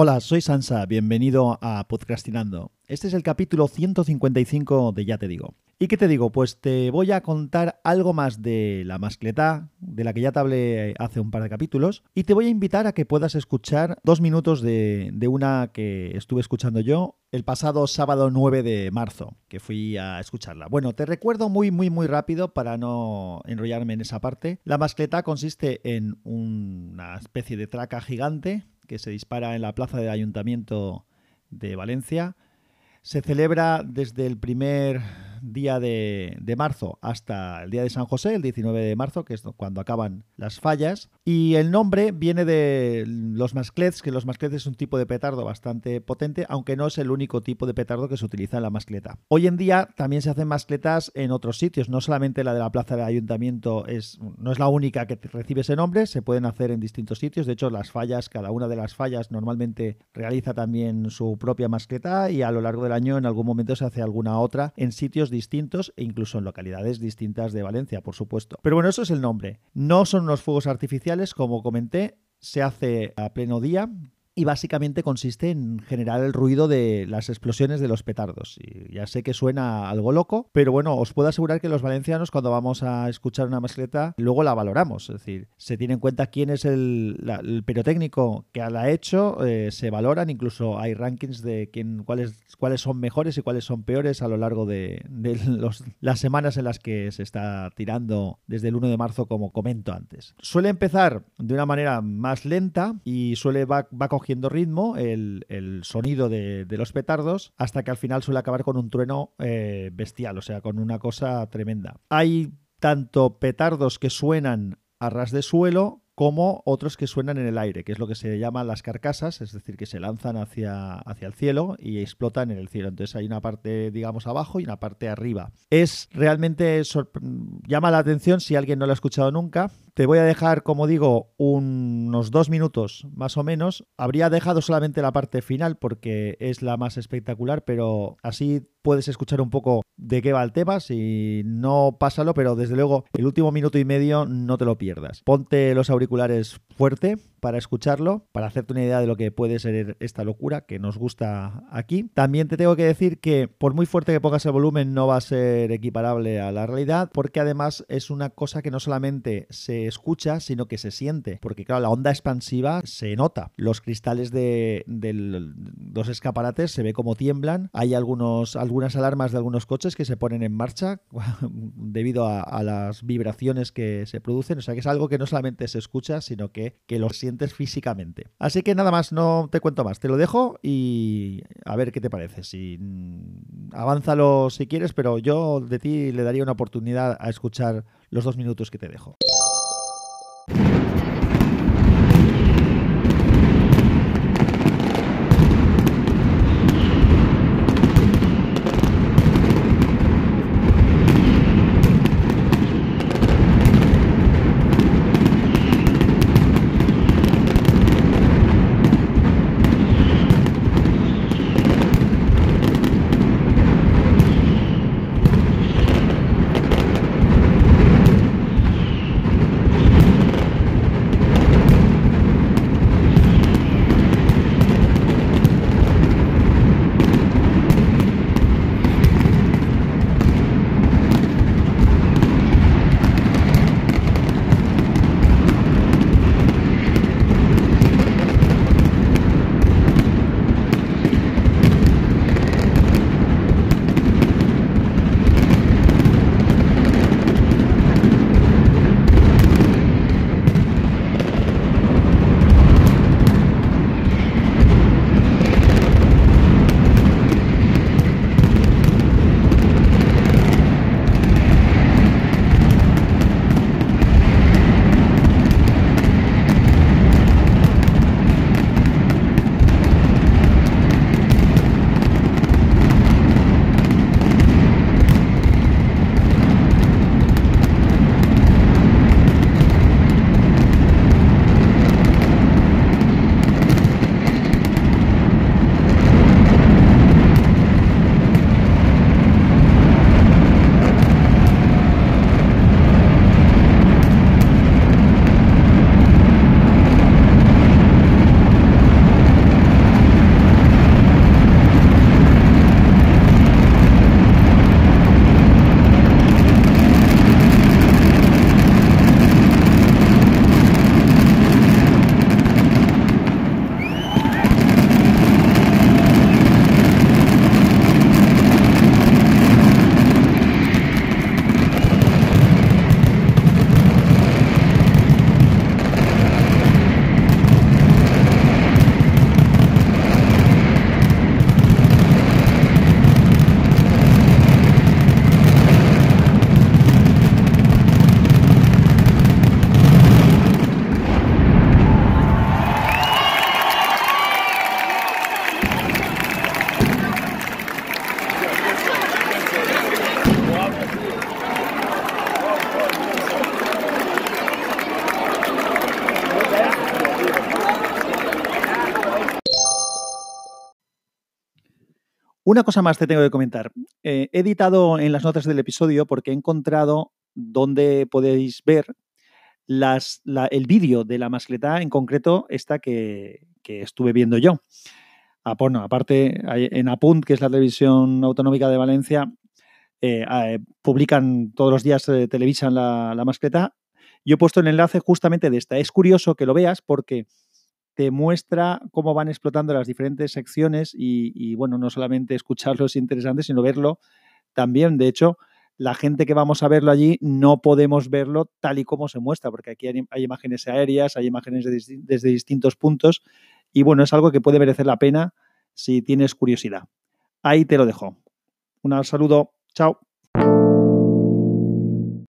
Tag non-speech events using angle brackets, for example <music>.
Hola, soy Sansa, bienvenido a Podcastinando. Este es el capítulo 155 de Ya te digo. ¿Y qué te digo? Pues te voy a contar algo más de la mascletá, de la que ya te hablé hace un par de capítulos, y te voy a invitar a que puedas escuchar dos minutos de, de una que estuve escuchando yo el pasado sábado 9 de marzo, que fui a escucharla. Bueno, te recuerdo muy, muy, muy rápido para no enrollarme en esa parte. La mascletá consiste en una especie de traca gigante que se dispara en la plaza del Ayuntamiento de Valencia. Se celebra desde el primer día de, marzo hasta el día de San José, el 19 de marzo, que es cuando acaban las fallas. Y el nombre viene de los masclets, que los masclets es un tipo de petardo bastante potente, aunque no es el único tipo de petardo que se utiliza en la mascleta. Hoy en día también se hacen mascletas en otros sitios, no solamente la de la plaza del ayuntamiento es, no es la única que recibe ese nombre, se pueden hacer en distintos sitios. De hecho, las fallas, cada una de las fallas normalmente realiza también su propia mascleta y a lo largo del año en algún momento se hace alguna otra en sitios distintos e incluso en localidades distintas de Valencia, por supuesto. Pero bueno, eso es el nombre. No son unos fuegos artificiales, como comenté, se hace a pleno día, y básicamente consiste en generar el ruido de las explosiones de los petardos. Y ya sé que suena algo loco, pero bueno, os puedo asegurar que los valencianos cuando vamos a escuchar una mascleta luego la valoramos, es decir, se tiene en cuenta quién es el, pirotécnico que la ha hecho, eh, se valoran, incluso hay rankings de quién, cuáles, cuáles son mejores y cuáles son peores a lo largo de, las semanas en las que se está tirando desde el 1 de marzo, como comento antes. Suele empezar de una manera más lenta y suele va, va cogiendo ritmo el, sonido de, los petardos hasta que al final suele acabar con un trueno eh, bestial, o sea, con una cosa tremenda. Hay tanto petardos que suenan a ras de suelo como otros que suenan en el aire, que es lo que se llama las carcasas, es decir, que se lanzan hacia, hacia el cielo y explotan en el cielo. Entonces hay una parte, digamos, abajo y una parte arriba. Es realmente llama la atención si alguien no lo ha escuchado nunca. Te voy a dejar, como digo, unos dos minutos más o menos. Habría dejado solamente la parte final porque es la más espectacular, pero así puedes escuchar un poco de qué va el tema. Si no, pásalo, pero desde luego el último minuto y medio no te lo pierdas. Ponte los auriculares fuerte para escucharlo, para hacerte una idea de lo que puede ser esta locura que nos gusta aquí. También te tengo que decir que por muy fuerte que pongas el volumen no va a ser equiparable a la realidad, porque además es una cosa que no solamente se escucha, sino que se siente, porque claro, la onda expansiva se nota. Los cristales de, los escaparates se ve como tiemblan, hay algunos, algunas alarmas de algunos coches que se ponen en marcha <laughs> debido a, las vibraciones que se producen, o sea que es algo que no solamente se escucha, sino que, que lo siente físicamente. Así que nada más, no te cuento más. Te lo dejo y a ver qué te parece. Si mm, avánzalo si quieres, pero yo de ti le daría una oportunidad a escuchar los dos minutos que te dejo. Una cosa más te tengo que comentar. Eh, he editado en las notas del episodio porque he encontrado donde podéis ver el vídeo de la mascleta, en concreto esta que, estuve viendo yo. Ah, aparte, en Apunt, que es la televisión autonómica de Valencia, eh, eh, publican todos los días, televisan la, la mascleta. Yo he puesto el enlace justamente de esta. Es curioso que lo veas porque te muestra cómo van explotando las diferentes secciones y, bueno, no solamente escucharlo es interesante, sino verlo también. De hecho, la gente que vamos a verlo allí no podemos verlo tal y como se muestra, porque aquí hay, imágenes aéreas, hay imágenes desde distintos puntos y bueno, es algo que puede merecer la pena si tienes curiosidad. Ahí te lo dejo. Un saludo. Chao.